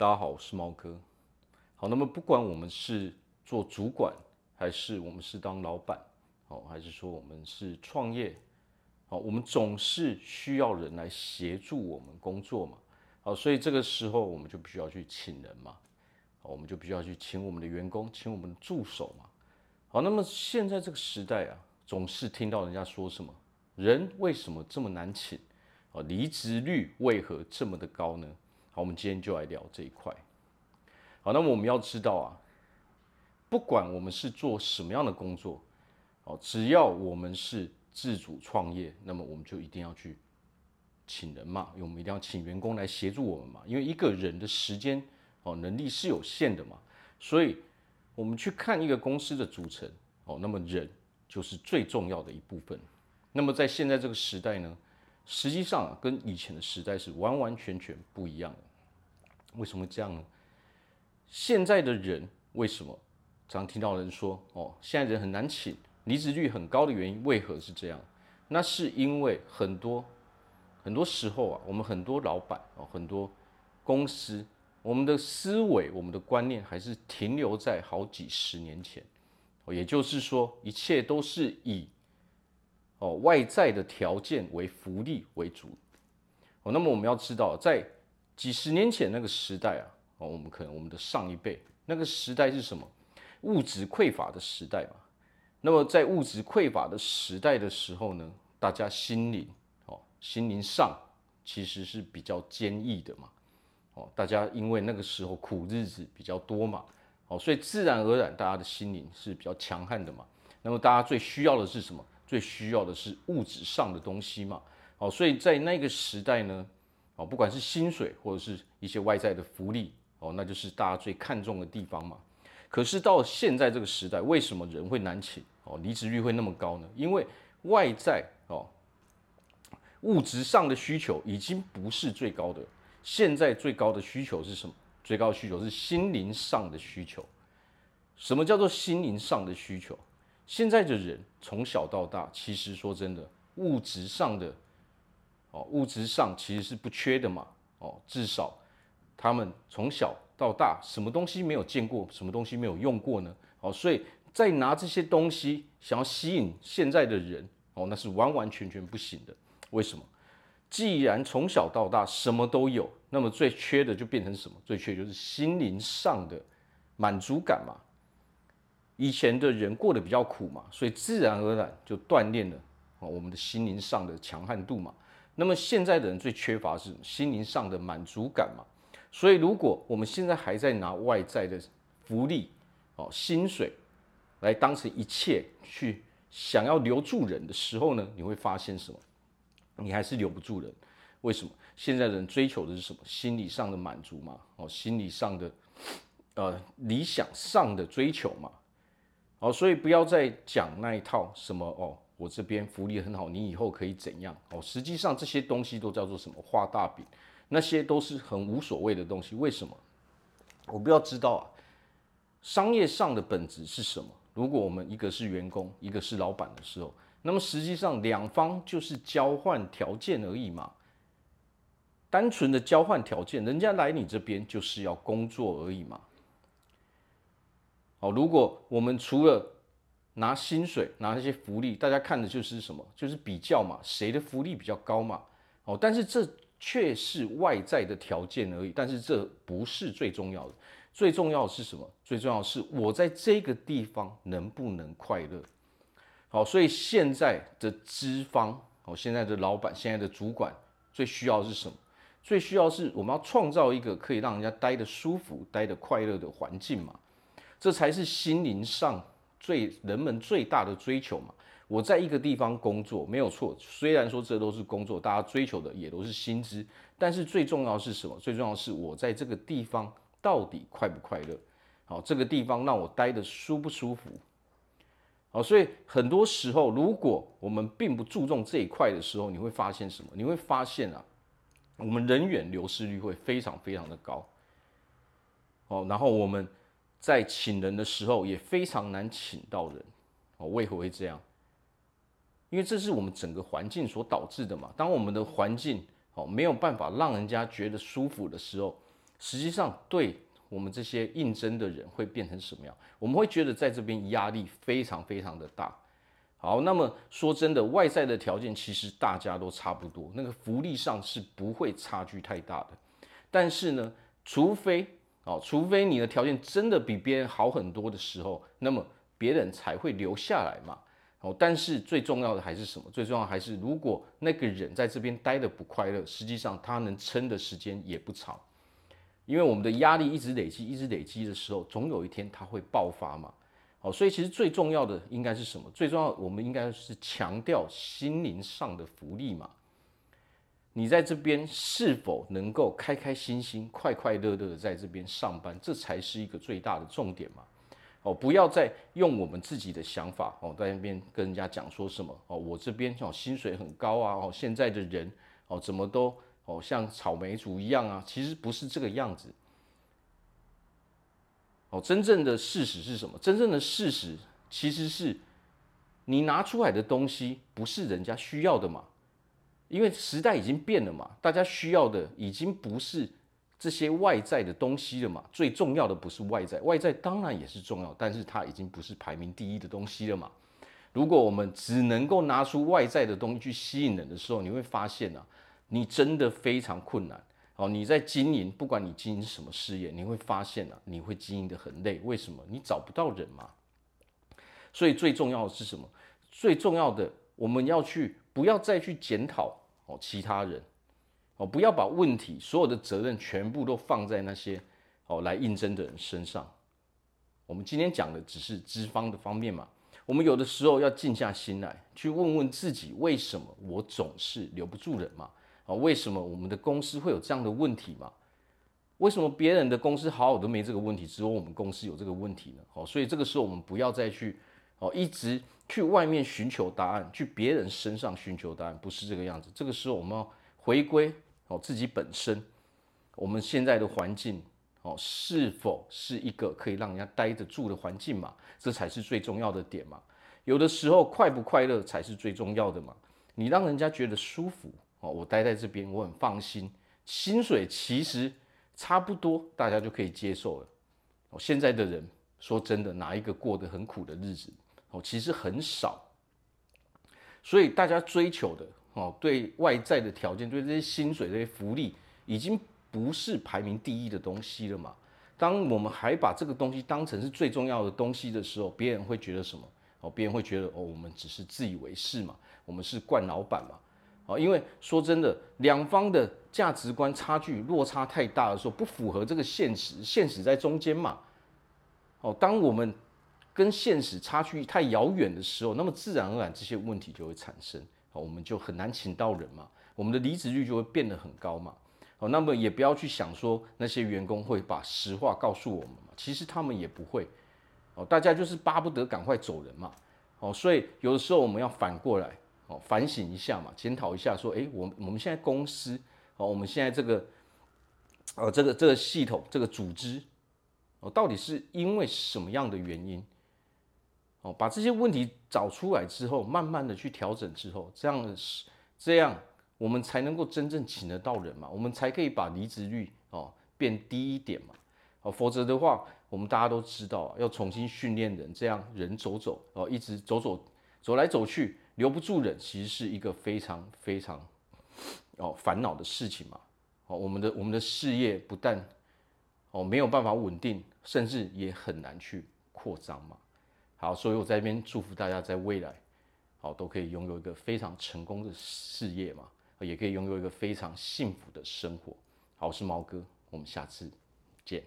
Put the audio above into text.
大家好，我是猫哥。好，那么不管我们是做主管，还是我们是当老板，哦，还是说我们是创业，好，我们总是需要人来协助我们工作嘛。好，所以这个时候我们就必须要去请人嘛。我们就必须要去请我们的员工，请我们的助手嘛。好，那么现在这个时代啊，总是听到人家说什么，人为什么这么难请？啊，离职率为何这么的高呢？好，我们今天就来聊这一块。好，那么我们要知道啊，不管我们是做什么样的工作，哦，只要我们是自主创业，那么我们就一定要去请人嘛，因为我们一定要请员工来协助我们嘛，因为一个人的时间哦能力是有限的嘛，所以我们去看一个公司的组成哦，那么人就是最重要的一部分。那么在现在这个时代呢，实际上啊，跟以前的时代是完完全全不一样的。为什么这样呢？现在的人为什么常听到人说哦，现在人很难请，离职率很高的原因为何是这样？那是因为很多很多时候啊，我们很多老板哦，很多公司，我们的思维、我们的观念还是停留在好几十年前。也就是说，一切都是以哦，外在的条件为福利为主，哦，那么我们要知道，在几十年前那个时代啊，哦，我们可能我们的上一辈那个时代是什么？物质匮乏的时代嘛。那么在物质匮乏的时代的时候呢，大家心灵哦，心灵上其实是比较坚毅的嘛。哦，大家因为那个时候苦日子比较多嘛，哦，所以自然而然大家的心灵是比较强悍的嘛。那么大家最需要的是什么？最需要的是物质上的东西嘛，哦，所以在那个时代呢，哦，不管是薪水或者是一些外在的福利，哦，那就是大家最看重的地方嘛。可是到现在这个时代，为什么人会难请？哦，离职率会那么高呢？因为外在哦，物质上的需求已经不是最高的，现在最高的需求是什么？最高的需求是心灵上的需求。什么叫做心灵上的需求？现在的人从小到大，其实说真的，物质上的哦，物质上其实是不缺的嘛，哦，至少他们从小到大，什么东西没有见过，什么东西没有用过呢？哦，所以再拿这些东西想要吸引现在的人，哦，那是完完全全不行的。为什么？既然从小到大什么都有，那么最缺的就变成什么？最缺就是心灵上的满足感嘛。以前的人过得比较苦嘛，所以自然而然就锻炼了啊我们的心灵上的强悍度嘛。那么现在的人最缺乏是心灵上的满足感嘛。所以如果我们现在还在拿外在的福利哦薪水来当成一切去想要留住人的时候呢，你会发现什么？你还是留不住人。为什么？现在的人追求的是什么？心理上的满足嘛，哦，心理上的呃理想上的追求嘛。哦，所以不要再讲那一套什么哦，我这边福利很好，你以后可以怎样？哦，实际上这些东西都叫做什么画大饼，那些都是很无所谓的东西。为什么？我不要知道啊，商业上的本质是什么？如果我们一个是员工，一个是老板的时候，那么实际上两方就是交换条件而已嘛，单纯的交换条件，人家来你这边就是要工作而已嘛。哦，如果我们除了拿薪水、拿那些福利，大家看的就是什么？就是比较嘛，谁的福利比较高嘛？哦，但是这却是外在的条件而已，但是这不是最重要的。最重要的是什么？最重要的是我在这个地方能不能快乐？好，所以现在的资方，哦，现在的老板、现在的主管，最需要的是什么？最需要的是我们要创造一个可以让人家待得舒服、待得快乐的环境嘛。这才是心灵上最人们最大的追求嘛。我在一个地方工作没有错，虽然说这都是工作，大家追求的也都是薪资，但是最重要是什么？最重要是我在这个地方到底快不快乐？好，这个地方让我待得舒不舒服？好，所以很多时候，如果我们并不注重这一块的时候，你会发现什么？你会发现啊，我们人员流失率会非常非常的高。哦，然后我们。在请人的时候也非常难请到人，哦，为何会这样？因为这是我们整个环境所导致的嘛。当我们的环境哦没有办法让人家觉得舒服的时候，实际上对我们这些应征的人会变成什么样？我们会觉得在这边压力非常非常的大。好，那么说真的，外在的条件其实大家都差不多，那个福利上是不会差距太大的。但是呢，除非哦，除非你的条件真的比别人好很多的时候，那么别人才会留下来嘛。哦，但是最重要的还是什么？最重要还是如果那个人在这边待得不快乐，实际上他能撑的时间也不长，因为我们的压力一直累积，一直累积的时候，总有一天他会爆发嘛。哦，所以其实最重要的应该是什么？最重要，我们应该是强调心灵上的福利嘛。你在这边是否能够开开心心、快快乐乐的在这边上班？这才是一个最大的重点嘛。哦，不要再用我们自己的想法哦，在那边跟人家讲说什么哦，我这边哦薪水很高啊，哦现在的人哦怎么都哦像草莓族一样啊？其实不是这个样子。哦，真正的事实是什么？真正的事实其实是，你拿出来的东西不是人家需要的嘛？因为时代已经变了嘛，大家需要的已经不是这些外在的东西了嘛。最重要的不是外在，外在当然也是重要，但是它已经不是排名第一的东西了嘛。如果我们只能够拿出外在的东西去吸引人的时候，你会发现啊，你真的非常困难。哦，你在经营，不管你经营什么事业，你会发现啊，你会经营得很累。为什么？你找不到人嘛。所以最重要的是什么？最重要的，我们要去，不要再去检讨哦其他人，哦，不要把问题所有的责任全部都放在那些哦来应征的人身上。我们今天讲的只是资方的方面嘛。我们有的时候要静下心来，去问问自己，为什么我总是留不住人嘛？啊，为什么我们的公司会有这样的问题嘛？为什么别人的公司好好都没这个问题，只有我们公司有这个问题呢？好，所以这个时候我们不要再去哦，一直去外面寻求答案，去别人身上寻求答案，不是这个样子。这个时候我们要回归哦自己本身，我们现在的环境哦是否是一个可以让人家待得住的环境嘛？这才是最重要的点嘛。有的时候快不快乐才是最重要的嘛。你让人家觉得舒服。哦，我待在这边，我很放心。薪水其实差不多，大家就可以接受了。哦，现在的人说真的，哪一个过得很苦的日子？哦，其实很少。所以大家追求的哦，对外在的条件，对这些薪水、这些福利，已经不是排名第一的东西了嘛。当我们还把这个东西当成是最重要的东西的时候，别人会觉得什么？哦，别人会觉得哦，我们只是自以为是嘛，我们是惯老板嘛。哦因为说真的，两方的价值观差距落差太大的时候，不符合这个现实，现实在中间嘛。哦，当我们跟现实差距太遥远的时候，那么自然而然这些问题就会产生，哦，我们就很难请到人嘛，我们的离职率就会变得很高嘛。哦，那么也不要去想说那些员工会把实话告诉我们嘛，其实他们也不会。哦，大家就是巴不得赶快走人嘛。哦，所以有的时候我们要反过来。哦，反省一下嘛，检讨一下，说，哎，我我们现在公司，哦，我们现在这个，呃，这个这个系统，这个组织，哦，到底是因为什么样的原因？哦，把这些问题找出来之后，慢慢的去调整之后，这样是这样，我们才能够真正请得到人嘛，我们才可以把离职率哦变低一点嘛，哦，否则的话，我们大家都知道，要重新训练人，这样人走走，哦，一直走走走来走去。留不住人，其实是一个非常非常哦烦恼的事情嘛。哦，我们的我们的事业不但哦没有办法稳定，甚至也很难去扩张嘛。好，所以我在这边祝福大家在未来，好都可以拥有一个非常成功的事业嘛，也可以拥有一个非常幸福的生活。好，我是毛哥，我们下次见。